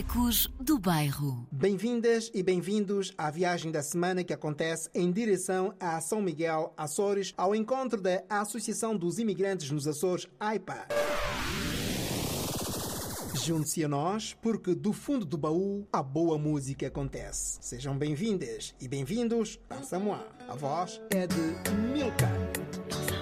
Ecos do Bairro. Bem-vindas e bem-vindos à viagem da semana que acontece em direção a São Miguel, Açores, ao encontro da Associação dos Imigrantes nos Açores, AIPA. Junte-se a nós, porque do fundo do baú a boa música acontece. Sejam bem-vindas e bem-vindos a Samoa. A voz é de Milka.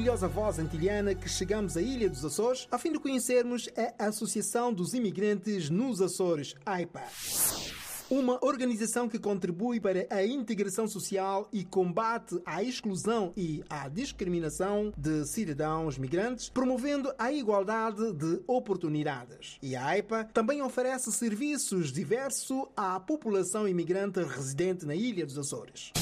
orgulhosa voz antilhana que chegamos à Ilha dos Açores a fim de conhecermos a Associação dos Imigrantes nos Açores, AIPA uma organização que contribui para a integração social e combate à exclusão e à discriminação de cidadãos migrantes, promovendo a igualdade de oportunidades. E a AIPA também oferece serviços diversos à população imigrante residente na Ilha dos Açores.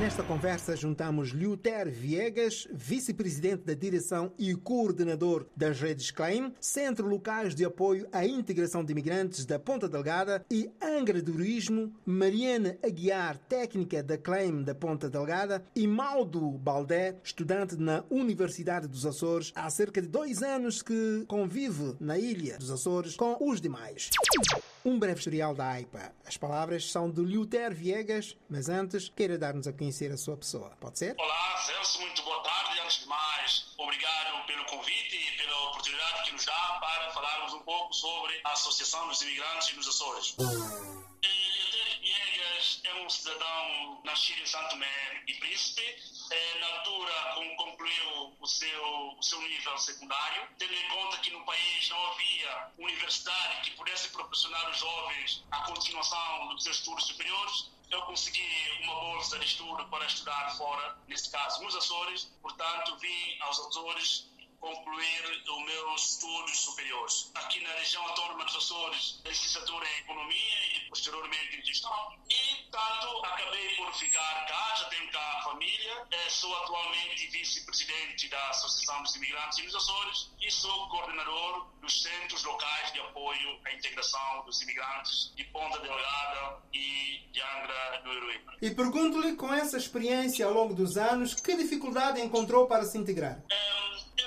Nesta conversa juntamos Luther Viegas, vice-presidente da direção e coordenador das redes CLAIM, Centro Locais de Apoio à Integração de Imigrantes da Ponta Delgada e Angra do Turismo, Mariana Aguiar, técnica da CLAIM da Ponta Delgada e Maldo Baldé, estudante na Universidade dos Açores, há cerca de dois anos que convive na Ilha dos Açores com os demais. Um breve historial da AIPA. As palavras são de Luther Viegas, mas antes queira dar-nos a conhecer a sua pessoa. Pode ser? Olá, Celso, muito boa tarde. Antes de mais, obrigado pelo convite e pela oportunidade que nos dá para falarmos um pouco sobre a Associação dos Imigrantes nos Açores. É um cidadão nascido em Santo Tomé e Príncipe. É, na altura concluiu o seu, o seu nível secundário, tendo em conta que no país não havia universidade que pudesse proporcionar aos jovens a continuação dos seus estudos superiores, eu consegui uma bolsa de estudo para estudar fora, neste caso nos Açores, portanto vim aos Açores concluir os meus estudos superiores. Aqui na região autónoma dos Açores, licenciatura em Economia e posteriormente em Gestão. E, portanto, acabei por ficar cá, já tenho cá a família. Sou atualmente vice-presidente da Associação dos Imigrantes nos Açores e sou coordenador dos Centros Locais de Apoio à Integração dos Imigrantes de Ponta Delgada e de Angra do Heroína. E pergunto-lhe, com essa experiência ao longo dos anos, que dificuldade encontrou para se integrar? Enquanto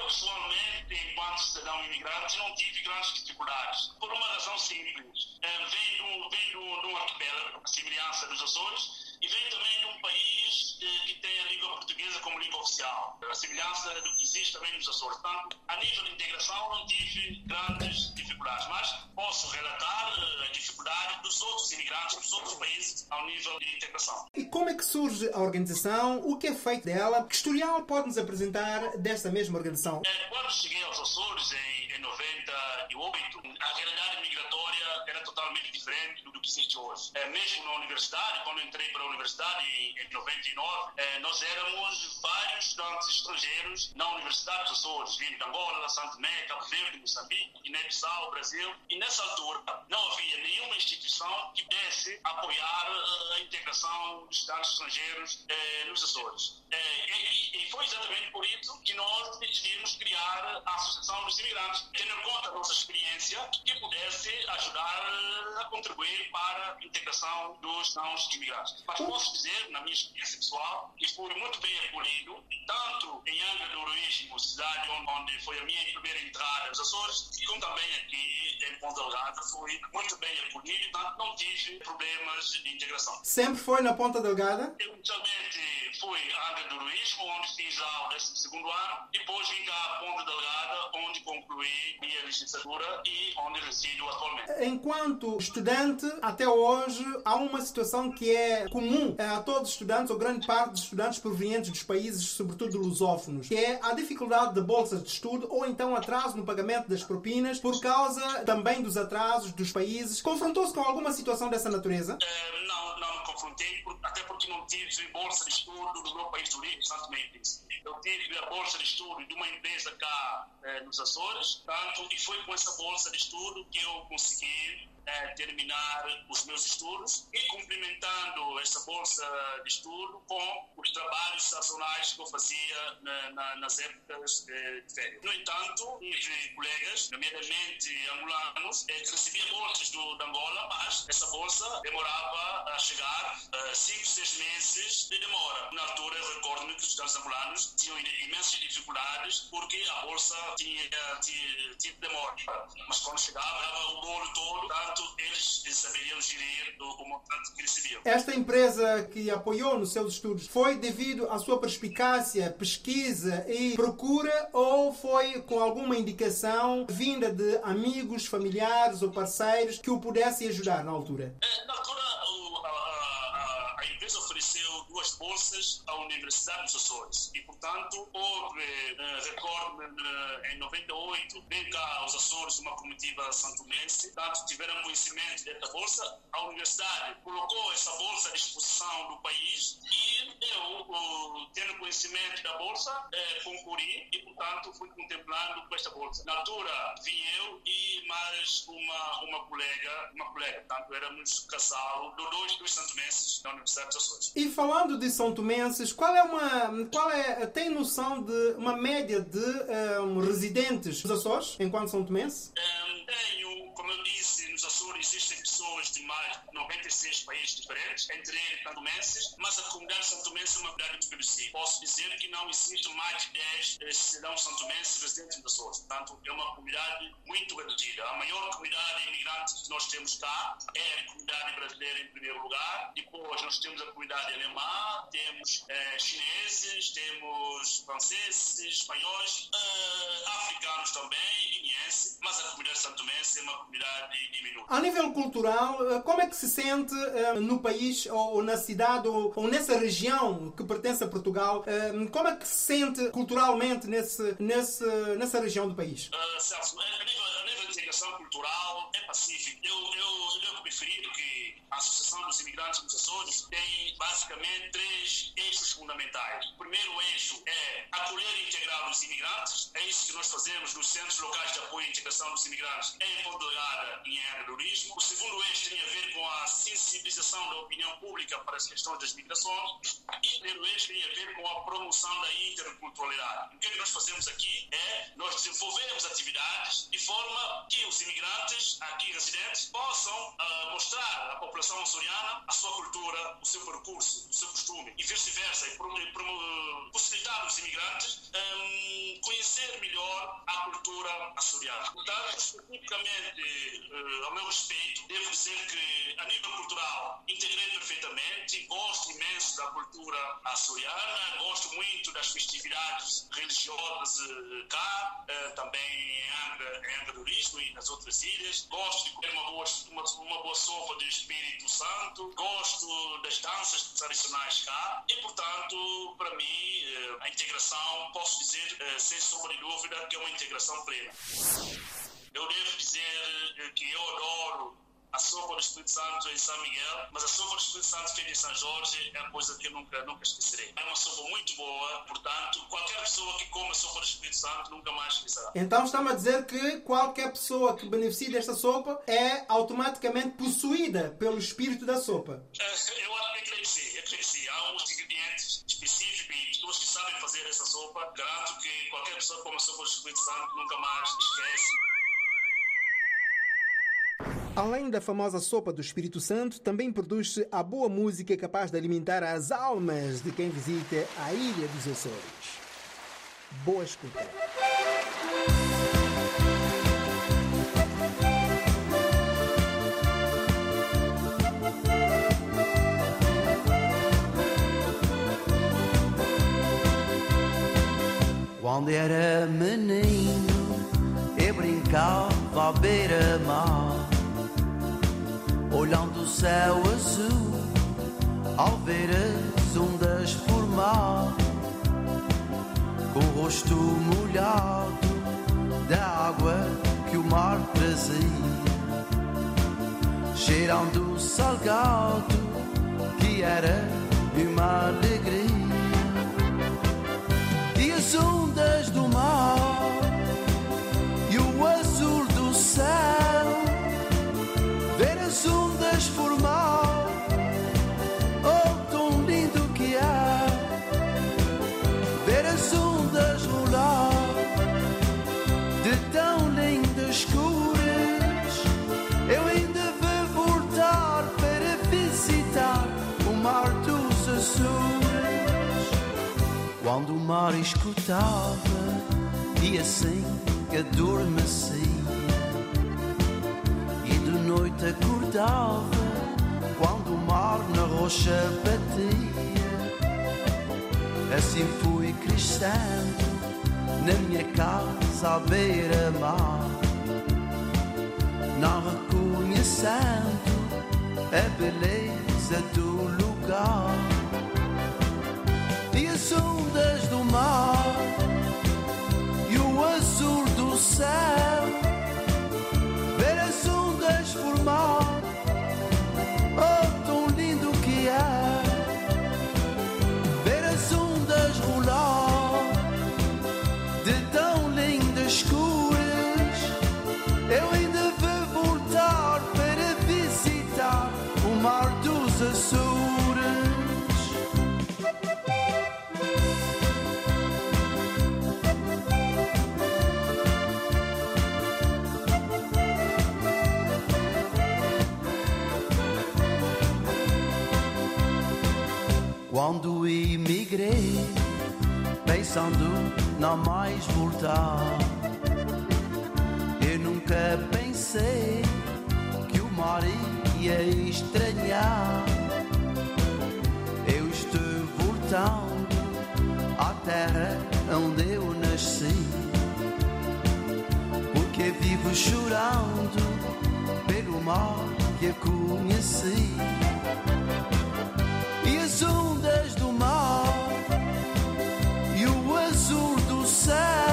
cidadão imigrante, não tive grandes dificuldades. Por uma razão simples. Venho de um arquipélago, semelhança dos Açores, e venho também de um país que tem língua portuguesa como língua oficial, a semelhança do que existe também nos Açores. Portanto, a nível de integração, não tive grandes dificuldades, mas posso relatar a dificuldade dos outros imigrantes dos outros países ao nível de integração. E como é que surge a organização? O que é feito dela? Que historial pode-nos apresentar desta mesma organização? Quando cheguei aos Açores em, em 98, a realidade migratória era totalmente diferente do que existe hoje. Mesmo na universidade, quando entrei para a universidade em 99, nós éramos vários estudantes estrangeiros na Universidade dos Açores, vindo de Angola, Santo Tomé, Cabo Verde, Moçambique, Guiné-Bissau, Brasil. E nessa altura não havia nenhuma instituição que pudesse apoiar a integração de estudantes estrangeiros nos Açores. E, e foi exatamente por isso que nós decidimos criar a Associação dos Imigrantes, tendo em conta a nossa experiência, que pudesse ajudar a contribuir para a integração dos não imigrantes. Mas posso dizer, na minha experiência pessoal, que fui muito bem acolhido, tanto em Angra do Heroísmo, cidade onde foi a minha primeira entrada nos Açores, como também aqui em Ponta Delgada, fui muito bem acolhido, portanto não tive problemas de integração. Sempre foi na Ponta Delgada? Eu inicialmente fui a Angra do Heroísmo, onde fiz lá o 12 ano, depois vim cá a Ponta Delgada, onde concluí minha licenciatura e onde resido atualmente. Enquanto estudante, até hoje, há uma situação que é comum a todos os estudantes, ou grande parte dos estudantes provenientes dos países, sobretudo lusófonos, que é a dificuldade de bolsas de estudo ou então atraso no pagamento das propinas por causa também dos atrasos dos países. Confrontou-se com alguma situação dessa natureza? Uh, não, não até porque não tive bolsa de estudo do meu país de origem, Santo Mendes. Eu tive a bolsa de estudo de uma empresa cá eh, nos Açores, tanto, e foi com essa bolsa de estudo que eu consegui eh, terminar os meus estudos e complementando essa bolsa de estudo com os trabalhos sazonais que eu fazia na, na, nas épocas de férias. No entanto, tive colegas, nomeadamente angolanos, eh, recebiam bolsas do, de Angola, mas essa bolsa demorava a chegar uh, cinco, seis meses de demora. Na altura, eu recordo-me que os estudantes angolanos tinham imensas dificuldades porque a bolsa tinha, tinha, tinha demora. Mas quando chegava, dava o bolo todo, tanto eles saberiam gerir o montante que recebiam. Esta empresa que apoiou nos seus estudos foi devido à sua perspicácia, pesquisa e procura ou foi com alguma indicação vinda de amigos, familiares ou parceiros que o pudessem ajudar na altura? Bolsas à Universidade dos Açores e, portanto, houve, eh, recordo eh, em 98, vem cá aos Açores uma comitiva santomense, portanto, tiveram conhecimento desta bolsa. A Universidade colocou essa bolsa à disposição do país e eu, eh, tendo conhecimento da bolsa, eh, concorri e, portanto, fui contemplando com esta bolsa. Na altura, vim eu e mais uma, uma colega, uma colega, portanto, éramos casal, do dois, dois santomenses da Universidade dos Açores. E falando de São Tomenses, qual é uma. Qual é, tem noção de uma média de ehm, residentes dos Açores enquanto São Tomense? Ehm, tenho, como eu disse, nos Açores existem pessoas de mais de 96 países diferentes, entre eles santomenses, mas a comunidade santomense é uma comunidade muito conhecida. Posso dizer que não existe mais de 10 eh, cidadãos santomenses residentes nos Açores. Portanto, é uma comunidade muito reduzida. A maior comunidade imigrante que nós temos cá é a comunidade brasileira em primeiro lugar. Depois nós temos a comunidade alemã, temos eh, chineses, temos franceses, espanhóis, eh, africanos também, guineenses, mas a comunidade santomense é uma comunidade diminuta. A nível cultural, eh, como é que se sente eh, no país ou ou na cidade ou, ou nessa região que pertence a Portugal? eh, Como é que se sente culturalmente nesse, nesse, nessa região do país? Uh, Celso, a cultural é pacífico. Eu, eu, eu referir que a Associação dos Imigrantes dos Açores tem basicamente três eixos fundamentais. O primeiro eixo é acolher e integrar os imigrantes. É isso que nós fazemos nos centros locais de apoio e integração dos imigrantes em Ponte Delgada e em Turismo. O segundo eixo tem a ver com a sensibilização da opinião pública para as questões das migrações. E o terceiro eixo tem a ver com a promoção da interculturalidade. O que, é que nós fazemos aqui é nós desenvolvemos atividades de forma que os imigrantes aqui residentes possam ah, mostrar à população açoriana a sua cultura, o seu percurso, o seu costume e vice-versa, e possibilitar aos imigrantes hum, conhecer melhor a cultura açoriana. Portanto, especificamente eh, ao meu respeito, devo dizer que a nível cultural integrei perfeitamente, gosto imenso da cultura açoriana, gosto muito das festividades religiosas eh, cá, eh, também em Angra, em Angra do Risco e outras ilhas. Gosto de comer uma boa, uma, uma boa sopa de Espírito Santo, gosto das danças tradicionais cá e, portanto, para mim, eh, a integração, posso dizer, eh, sem sombra de dúvida, que é uma integração plena. Eu devo dizer eh, que eu adoro a sopa do Espírito Santo em São Miguel, mas a sopa do Espírito Santo feita em São Jorge é uma coisa que eu nunca, nunca esquecerei. É uma sopa muito boa, portanto, qualquer pessoa que come a sopa do Espírito Santo nunca mais esquecerá. Então está-me a dizer que qualquer pessoa que beneficie desta sopa é automaticamente possuída pelo espírito da sopa. Eh, Eu acho que sim, eu que sim. Há uns ingredientes específicos e pessoas que sabem fazer essa sopa. Garanto que qualquer pessoa que come a sopa do Espírito Santo nunca mais esquece. Além da famosa sopa do Espírito Santo, também produz-se a boa música capaz de alimentar as almas de quem visita a Ilha dos Açores. Boa escuta. Quando era menino, eu brincava à beira-mar, olhando o céu azul, ao ver as ondas formar, com o rosto molhado da água que o mar trazia, cheirando o salgado que era uma alegria. E as quando o mar escutava e assim adormecia e de noite acordava quando o mar na rocha batia. Assim fui crescendo na minha casa à beira-mar. Não reconhecendo a beleza do lugar side. Pensando não mais voltar, eu nunca pensei que o mar ia estranhar. Eu estou voltando à terra onde eu nasci, porque vivo chorando pelo mar que eu conheci do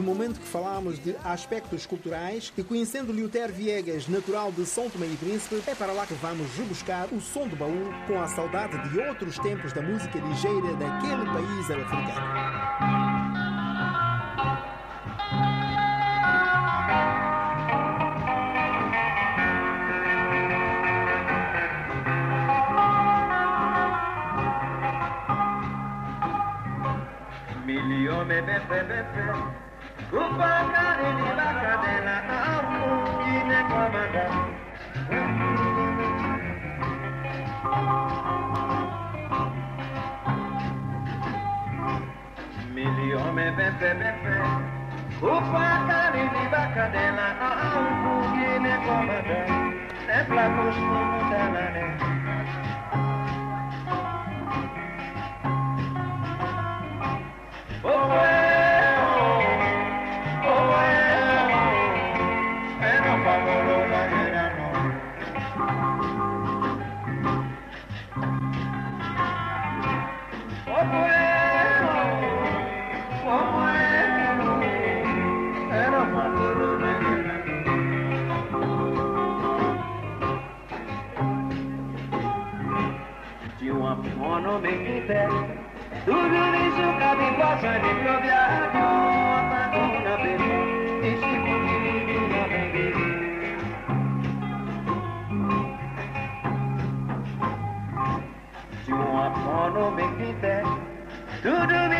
No momento que falamos de aspectos culturais e conhecendo Lioter Viegas, natural de São Tomé e Príncipe, é para lá que vamos rebuscar o som do baú com a saudade de outros tempos da música ligeira daquele país africano. Me Miliome beppe beppe, upakari di bakadela, auku gine komada, ne plakus mutana ne. Baka dela amu ine komanda Nepla kustu mutanane Tudo isso cabe passa de proviado Una vez E se comigo na Se um apono me quiser Tudo isso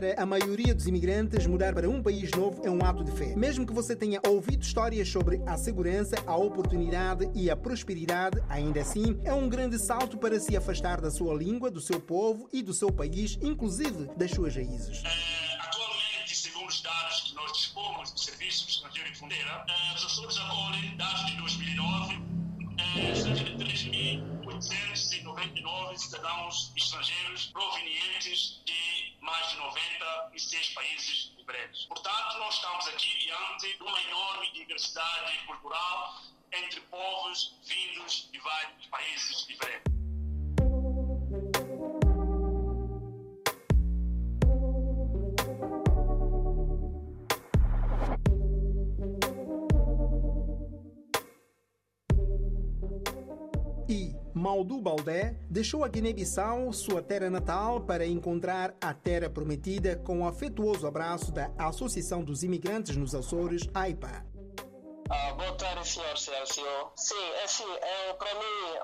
Para a maioria dos imigrantes, mudar para um país novo é um ato de fé. Mesmo que você tenha ouvido histórias sobre a segurança, a oportunidade e a prosperidade, ainda assim é um grande salto para se afastar da sua língua, do seu povo e do seu país, inclusive das suas raízes. Eh, Atualmente, segundo os dados que nós dispomos do Serviço Estrangeiro e Fronteira, os Açores acolhem, dados de 2009, eh, cerca de 3.899 cidadãos estrangeiros provenientes 96 países diferentes. Portanto, nós estamos aqui diante de uma enorme diversidade cultural entre povos vindos de vários países diferentes. Maldu Baldé deixou a Guiné-Bissau, sua terra natal, para encontrar a terra prometida com o afetuoso abraço da Associação dos Imigrantes nos Açores, AIPA. Ah, boa tarde, senhor Celso. Sim, é assim, é, para mim,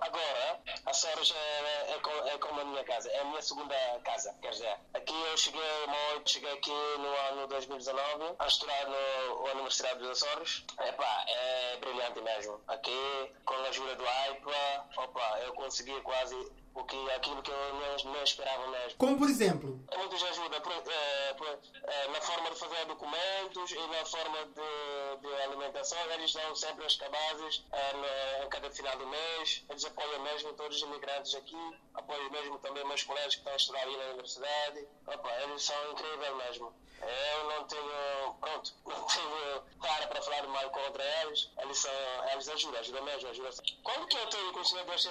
agora, a Açores é, é, é como a minha casa, é a minha segunda casa, quer dizer. Aqui eu cheguei muito, cheguei aqui no ano 2019 a estudar na Universidade dos Açores. Epá, é brilhante mesmo. Aqui, com a ajuda do AIPA, opa, eu consegui quase o que, aquilo que eu não, não esperava mesmo. Como por exemplo, É muito de ajuda por- eh, por- eh, na forma de fazer documentos e na forma de, de alimentação. Eles dão sempre as cabazes eh, em cada final do mês. Eles apoiam mesmo todos os imigrantes aqui. Apoiam mesmo também meus colegas que estão a estudar aí na universidade. Opa, eles são incríveis mesmo. Eu não tenho, pronto, não tenho cara para falar mal contra eles. Eles, são, eles ajudam, ajudam mesmo, ajudam. Quando que eu tenho conhecimento desta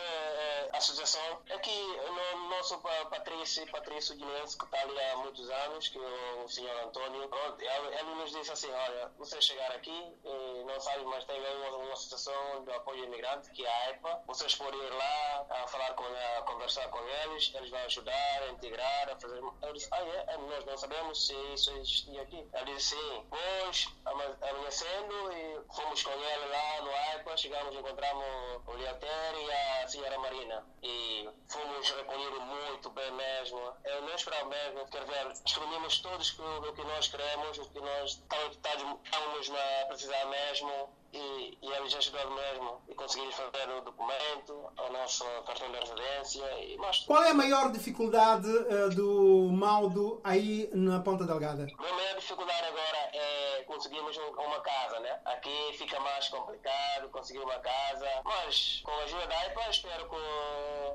eh, associação, é que o nosso pa- Patrício, Patrício Guinense, que está ali há muitos anos, que é o senhor pronto, ele, nos disse assim, olha, vocês chegaram aqui não sabem, mas tem uma, uma associação de apoio imigrante, que é a EPA, vocês podem ir lá a falar com a conversar com eles, eles vão ajudar a integrar, a fazer... Eu disse, ah, é? É, nós não sabemos se isso existia aqui. Ele disse, sim. Pois, ama- amanhecendo e fomos com ele lá no AIPA, chegamos, encontramos o Leotério e a senhora Marina. E fomos recolhidos muito bem mesmo. Eu não esperava mesmo, quer ver, exprimimos todos o que nós queremos, o que nós estamos a precisar mesmo. E, e eles ajudaram mesmo e conseguimos fazer o documento, o nosso cartão de residência e mais qual é a maior dificuldade eh, do Maldo aí na Ponta Delgada? A maior dificuldade agora é conseguirmos um- uma casa, né? Aqui fica mais complicado conseguir uma casa, mas com a ajuda da IPA espero que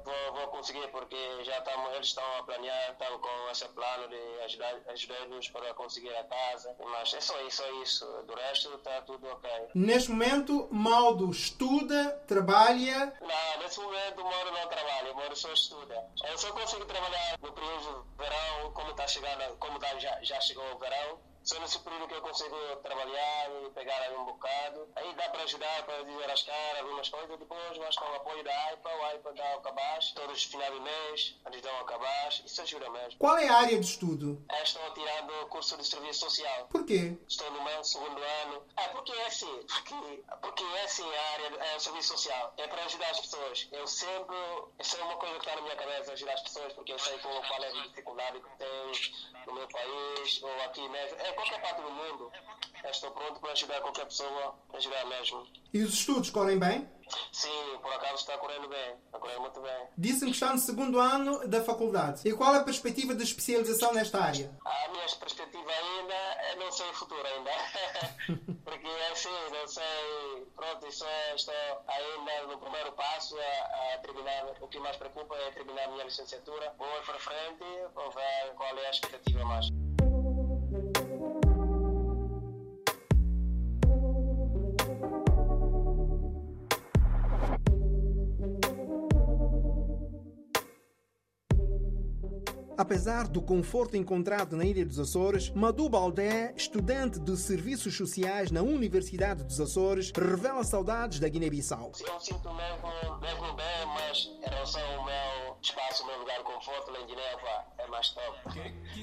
vou, vou conseguir, porque já estamos, eles estão a planear, estão com esse plano de ajudar, ajudar-nos para conseguir a casa, mas é só isso, é isso. Do resto está tudo ok. Neste momento, Maldo estuda, trabalha. Não, nesse momento Moro não trabalha, Moro só estuda. Eu só consigo trabalhar no período de verão, como está chegando, como tá, já, já chegou o verão. Só nesse período que eu consigo trabalhar e pegar aí um bocado. Aí dá para ajudar, para dizer as caras, algumas coisas. Depois, mas com o apoio da AIPA, o AIPA dá o cabaz. Todos os finais de mês, eles dão o cabaz. Isso ajuda mesmo. Qual é a área de estudo? Eu estou tirando o curso de serviço social. Por quê? Estou no meu segundo ano. É porque é assim, porque, porque é assim a área, é o serviço social. É para ajudar as pessoas. Eu sempre, isso é uma coisa que está na minha cabeça, ajudar as pessoas, porque eu sei qual é a dificuldade que tem no meu país, ou aqui mesmo. É qualquer parte do mundo. Eu estou pronto para ajudar qualquer pessoa, ajudar mesmo. E os estudos correm bem? Sim, por acaso está correndo bem, está correndo muito bem. Disse-me que está no segundo ano da faculdade. E qual a perspectiva de especialização nesta área? A minha perspectiva ainda, eu não sei o futuro ainda. Porque assim, não sei, pronto, isso é, estou ainda no primeiro passo a, a terminar, o que mais preocupa é terminar a minha licenciatura. Vou para frente, vou ver qual é a expectativa mais. Apesar do conforto encontrado na Ilha dos Açores, Madu Baldé, estudante de Serviços Sociais na Universidade dos Açores, revela saudades da Guiné-Bissau. Eu sinto mesmo, mesmo bem, mas em relação ao meu espaço, o meu lugar de conforto lá em Guiné, é mais top.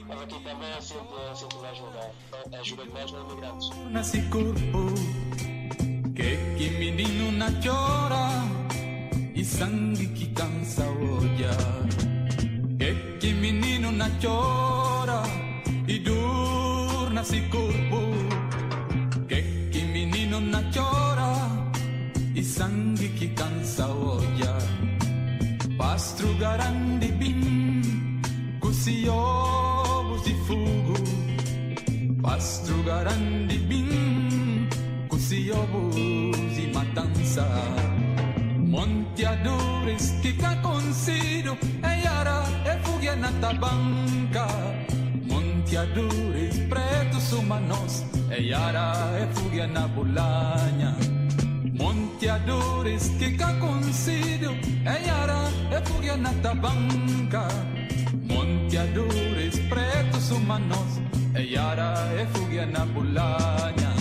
Mas aqui também eu sinto, eu sinto mesmo bem. Então, ajuda mesmo os imigrantes. nesse corpo que que menino na chora e sangue que cansa olhar menino na chora e dor nesse corpo que que menino na chora e sangue que cansa olhar pastro garandi bim cusi ovos de fogo Pastro garandi bim Cusi ovos e matança Monteadores que cá consigo E ara e fugia na tabanca Monteadores pretos humanos E ara e fugia na bolanha Monteadores que cá consigo E ara e fugia na tabanca Monteadores pretos humanos E ara e fugia na bolanha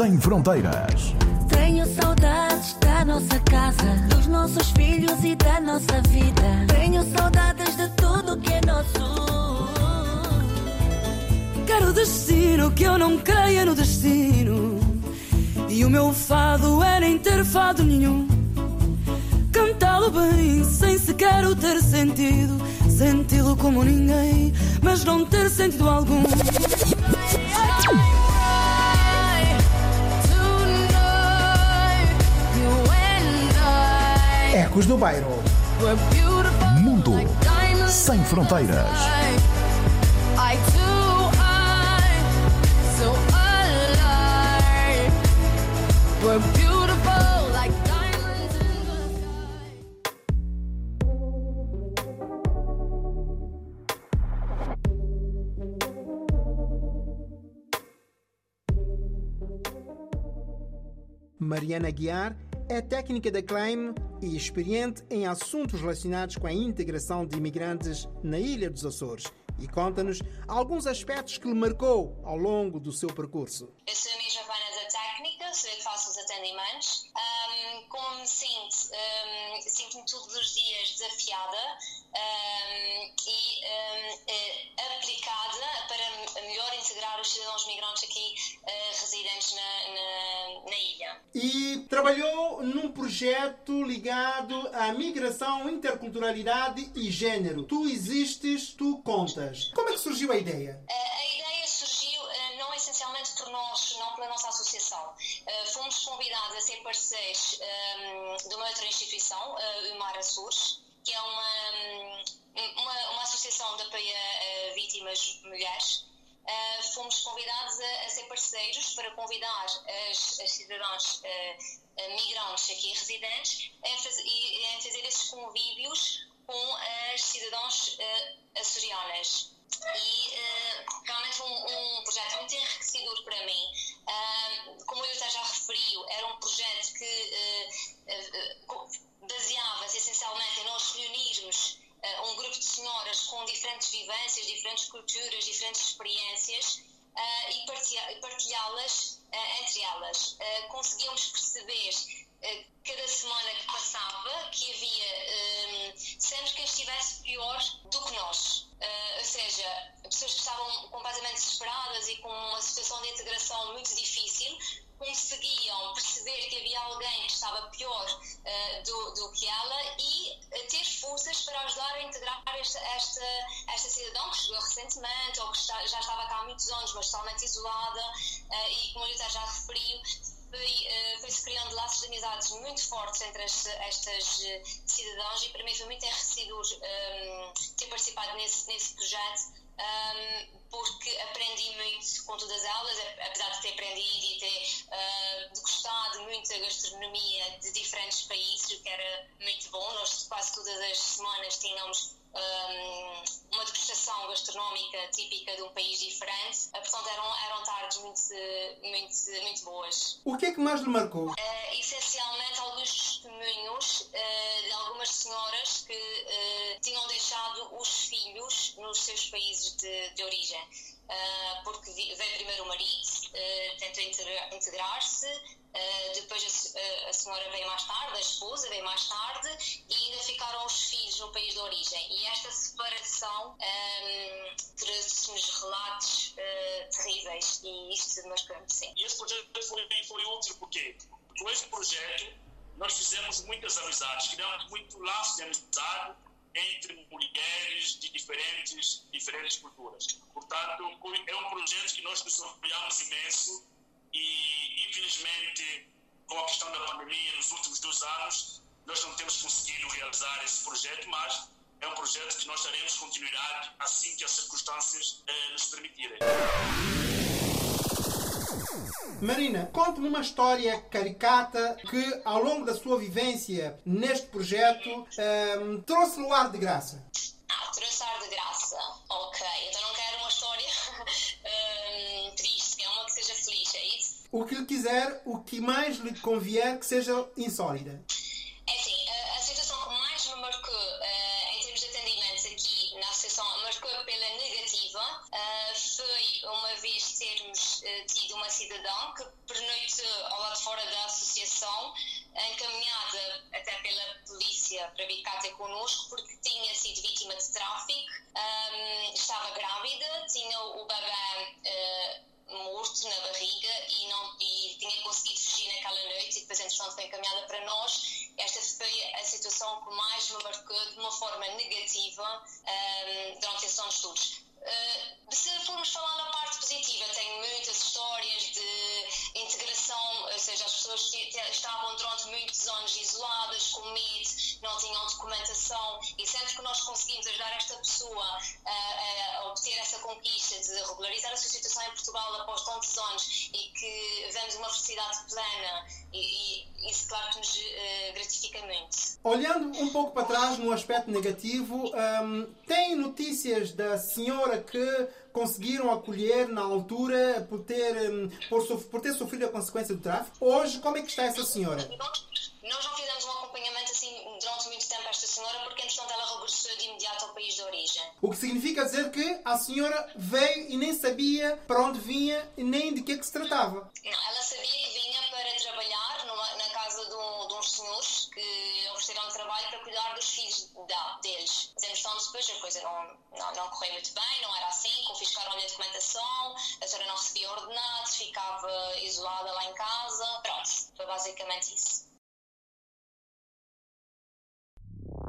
Sem fronteiras. Tenho saudades da nossa casa, dos nossos filhos e da nossa vida. Tenho saudades de tudo que é nosso. Quero destino que eu não caia no destino. E o meu fado é nem ter fado nenhum. Cantá-lo bem, sem sequer o ter sentido. Senti-lo como ninguém, mas não ter sentido algum. Ecos do Bairro. Mundo sem fronteiras. Mariana Guiar é técnica da Claim e experiente em assuntos relacionados com a integração de imigrantes na Ilha dos Açores e conta-nos alguns aspectos que lhe marcou ao longo do seu percurso. Eu sou a minha Giovana técnica, sou eu que faço os atendimentos. Ahm, como me sinto? Ahm, Sinto-me todos os dias desafiada ahm, e eh, aplicada para melhor integrar os cidadãos migrantes aqui eh, residentes na, na, na ilha. E trabalhou num projeto ligado à migração, interculturalidade e género. Tu existes, tu contas. Como é que surgiu a ideia? Eh, A ideia eh, não essencialmente por nós, não pela nossa associação. Eh, Fomos convidados a ser parceiros eh, de uma outra instituição, eh, o Mar Açores, que é uma, hum, uma, uma associação de apoio a vítimas mulheres. Eh, Fomos convidados a, a ser parceiros para convidar as, as cidadãs eh, eh, migrantes aqui residentes a fazer, a fazer esses convívios com as cidadãs eh, açorianas e eh, realmente foi um, um projeto muito enriquecedor para mim. Ah, como eu já referiu, era um projeto que co- baseava-se essencialmente em nós reunirmos um grupo de senhoras com diferentes vivências, diferentes culturas, diferentes experiências e partilhá-las entre elas. Conseguíamos perceber cada semana que passava que havia hum, sempre quem estivesse pior do que nós. Eh, ou seja, pessoas que estavam completamente desesperadas e com uma situação de integração muito difícil conseguiam perceber que havia alguém que estava pior eh, do, do que ela e ter forças para ajudar a integrar esta, esta, esta que chegou recentemente ou que está- já estava cá há muitos anos, mas totalmente isolada eh, e, como eu já referiu, eh, foi-se criando laços de amizades muito fortes entre as- estas eh, cidadãos e para mim foi muito enriquecedor eh, ter participado nesse, nesse projeto um, porque aprendi muito com todas elas, a- apesar de ter aprendido e ter uh, degustado muito da gastronomia de diferentes países, o que era muito bom. Nós quase todas as semanas tínhamos um, uma degustação gastronómica típica de um país diferente, Uh, portanto eram, eram tardes muito, muito, muito boas. O que é que mais lhe marcou? Eh, essencialmente alguns testemunhos eh, de algumas senhoras que eh, tinham deixado os filhos nos seus países de, de origem. Eh, porque veio primeiro o marido, eh, tentou integra- integrar-se, eh, depois a, se- a- a senhora veio mais tarde, a esposa veio mais tarde e ainda ficaram os filhos no país de origem. E esta separação eh, trouxe-nos relatos eh, terríveis e isto marcou-me, sim. E esse projeto foi, foi útil porque com esse projeto nós fizemos muitas amizades, criamos muito laço de amizade entre mulheres de diferentes, diferentes culturas. Portanto, é um projeto que nós nos orgulhamos imenso e, infelizmente, com a questão da pandemia nos últimos dois anos, nós não temos conseguido realizar esse projeto, mas é um projeto que nós daremos continuidade assim que as circunstâncias eh, nos permitirem. Marina, conte-me uma história caricata que, ao longo da sua vivência neste projeto, ehm, trouxe-lhe o ar de graça. Ah, trouxar de graça. Ok, então não quero uma história hum, triste, é uma que seja feliz, é isso? o que lhe quiser, o que mais lhe convier que seja insólita. Tido uma cidadã que pernoitou ao lado de fora da associação, encaminhada até pela polícia para vir cá ter connosco, porque tinha sido vítima de tráfico, ahm, estava grávida, tinha o bebê eh, morto na barriga e, não, e tinha conseguido fugir naquela noite e depois, entretanto, foi encaminhada para nós. Esta foi a situação que mais me marcou de uma forma negativa ahm, durante esses anos todos. Uh, se formos falar na parte positiva, tenho muitas histórias de integração, ou seja, as pessoas estavam durante muitos anos isoladas, com medo, não tinham documentação e sempre que nós conseguimos ajudar esta pessoa a, a obter essa conquista de regularizar a sua situação em Portugal após tantos anos e que vemos uma felicidade plena e, e isso claro que nos eh, gratifica muito. Olhando um pouco para trás no aspecto negativo, hum, tem notícias da senhora que conseguiram acolher na altura por ter, hum, por, por ter sofrido a consequência do tráfico? Hoje, como é que está essa senhora? Nós, nós não fizemos um acompanhamento assim durante muito tempo a esta senhora porque entretanto ela regressou de imediato ao país de origem. O que significa dizer que a senhora veio e nem sabia para onde vinha e nem de que é que se tratava. Não, ela sabia que vinha para trabalhar numa- na casa de, um- de uns senhores que ofereceram trabalho para cuidar dos filhos da- deles. Mas entretanto depois a coisa não, não, não correu muito bem, não era assim, confiscaram-lhe a documentação, a senhora não recebia ordenados, ficava isolada lá em casa. Pronto, foi basicamente isso.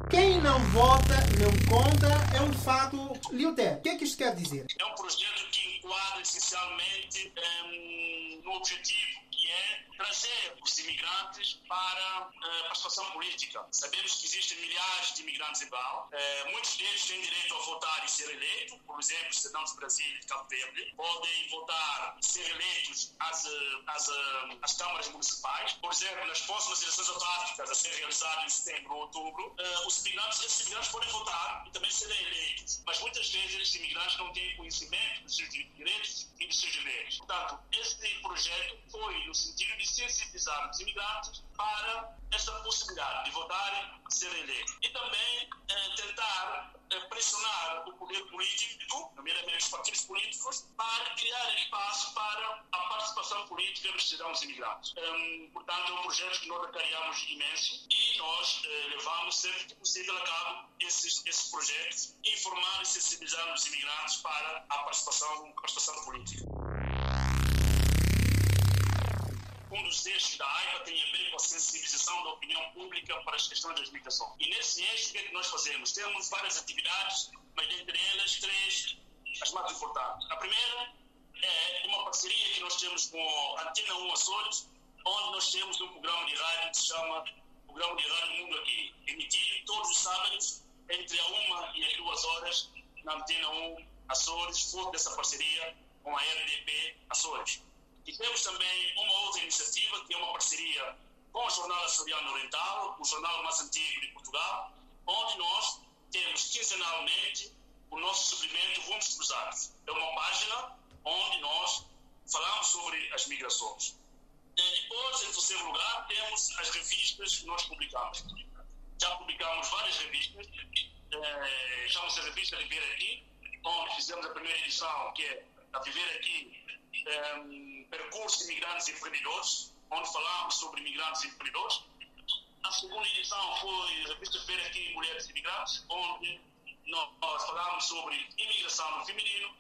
Quem não vota, não conta, é um fato. Liuter, o que é que isto quer dizer? É um projeto que enquadra essencialmente em, no objetivo que é trazer os imigrantes para eh, a participação política. Sabemos que existem milhares de imigrantes em Val. Eh, muitos deles têm direito a votar e ser eleitos. Por exemplo, cidadãos do Brasil e de Cabo Verde podem votar e ser eleitos às, eh, às, eh, às câmaras municipais. Por exemplo, nas próximas eleições autárquicas a ser realizadas em setembro ou outubro, eh, os imigrantes, esses imigrantes podem votar e também serem eleitos. Mas muitas vezes esses imigrantes não têm conhecimento dos seus direitos e dos seus deveres. Portanto, este projeto foi no sentido de sensibilizar os imigrantes para esta possibilidade de votarem serem eleitos. E também eh, tentar eh, pressionar o poder político, nomeadamente os partidos políticos, para criar espaço para a participação política dos cidadãos imigrantes. Hum, portanto, é um projeto que nós acarinhamos imenso e nós eh, levamos sempre que possível a cabo esses, esses projetos, informar e sensibilizar os imigrantes para a participação, participação política. Um dos eixos da AIPA tem a ver com a sensibilização da opinião pública para as questões das migrações. E nesse eixo, o que é que nós fazemos? Temos várias atividades, mas dentre elas, três, as mais importantes. A primeira é uma parceria que nós temos com a Antena 1 Açores, onde nós temos um programa de rádio que se chama Programa de Rádio Mundo Aqui, emitido todos os sábados, entre a uma e as duas horas, na Antena 1 Açores, fruto dessa parceria com a RDP Açores. E temos também uma outra iniciativa, que é uma parceria com o Jornal Açoriano Oriental, o jornal mais antigo de Portugal, onde nós temos quinzenalmente o nosso suplemento Rumos Cruzados. É uma página onde nós falamos sobre as migrações. E depois, em terceiro lugar, temos as revistas que nós publicamos. Já publicamos várias revistas, eh, chama-se a revista Viver Aqui, onde fizemos a primeira edição, que é a Viver Aqui, eh, Percurso de Imigrantes e Empreendedores, onde falamos sobre imigrantes e empreendedores. A segunda edição foi a revista Viver Aqui Mulheres e Imigrantes, onde nós falamos sobre imigração no feminino.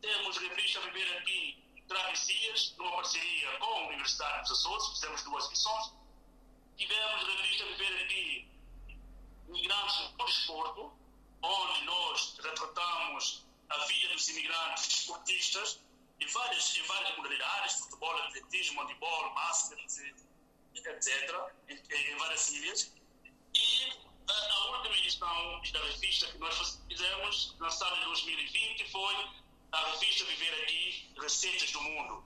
Temos a revista Viver Aqui Travessias, numa parceria com a Universidade dos Açores, fizemos duas edições. Tivemos a revista Viver Aqui Migrantes no Desporto, onde nós retratamos a vida dos imigrantes esportistas em várias, em várias modalidades, futebol, atletismo, handebol, basquete, etc., em, em várias ilhas. E a, a última edição da revista que nós fizemos, lançada em 2020, foi na revista Viver Aqui, Receitas do Mundo,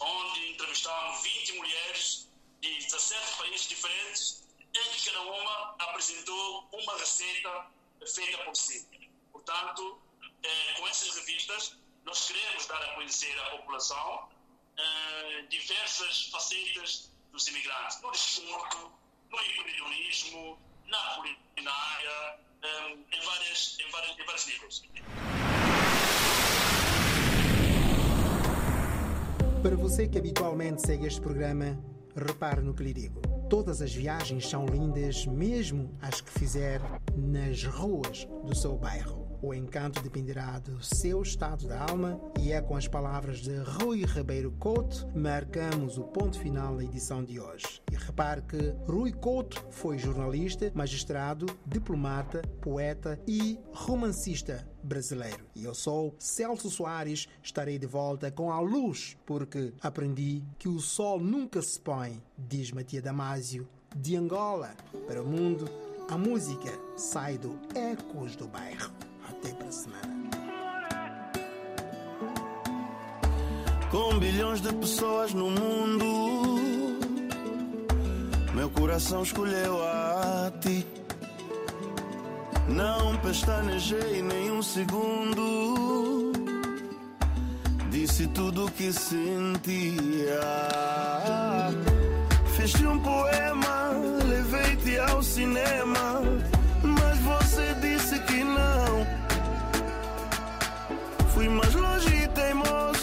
onde entrevistámos 20 mulheres de 17 países diferentes, em que cada uma apresentou uma receita feita por si. Portanto, eh, com essas revistas, nós queremos dar a conhecer à população eh, diversas facetas dos imigrantes, no desporto, no empreendedorismo, na culinária, em, várias, em, várias, em vários níveis. Para você que habitualmente segue este programa, repare no que lhe digo. Todas as viagens são lindas, mesmo as que fizer nas ruas do seu bairro. O encanto dependerá do seu estado da alma e é com as palavras de Rui Ribeiro Couto marcamos o ponto final da edição de hoje. E repare que Rui Couto foi jornalista, magistrado, diplomata, poeta e romancista brasileiro. E eu sou Celso Soares, estarei de volta com a luz, porque aprendi que o sol nunca se põe, diz Matia Damásio, de Angola para o mundo. A música sai do Ecos do Bairro. Até para a semana. Com bilhões de pessoas no mundo, meu coração escolheu a ti. Não pestanejei nenhum segundo. Disse tudo o que sentia. Fiz-te um poema, levei-te ao cinema teimoso.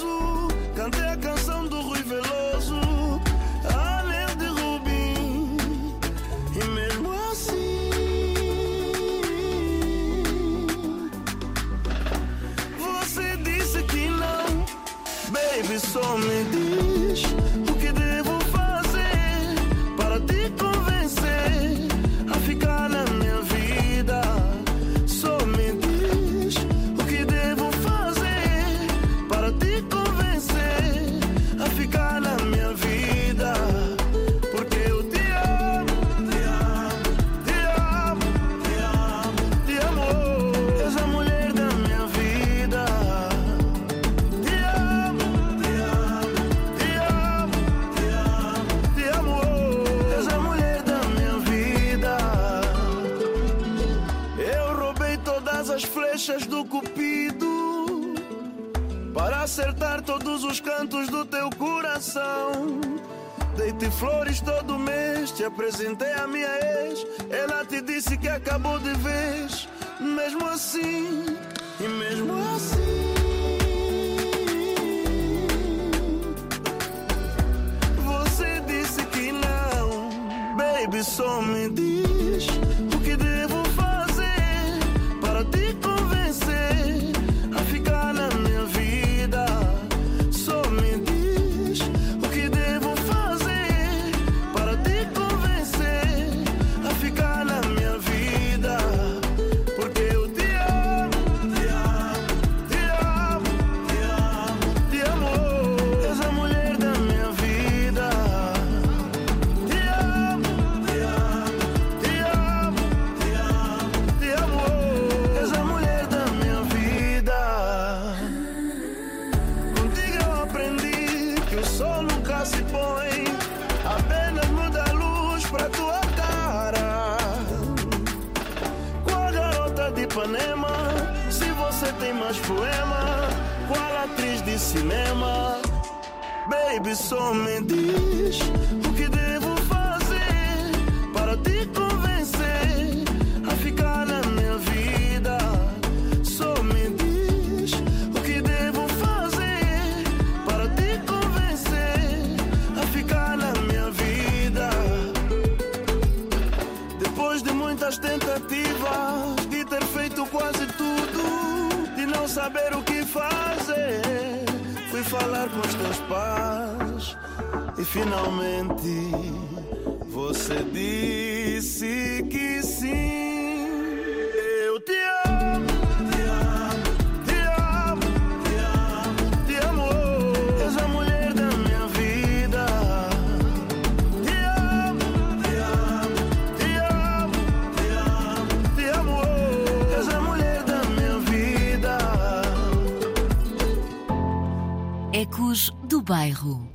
te apresentei a minha ex, ela te disse que acabou de vez. Mesmo assim, e mesmo assim, você disse que não, baby, só me diz. bairro.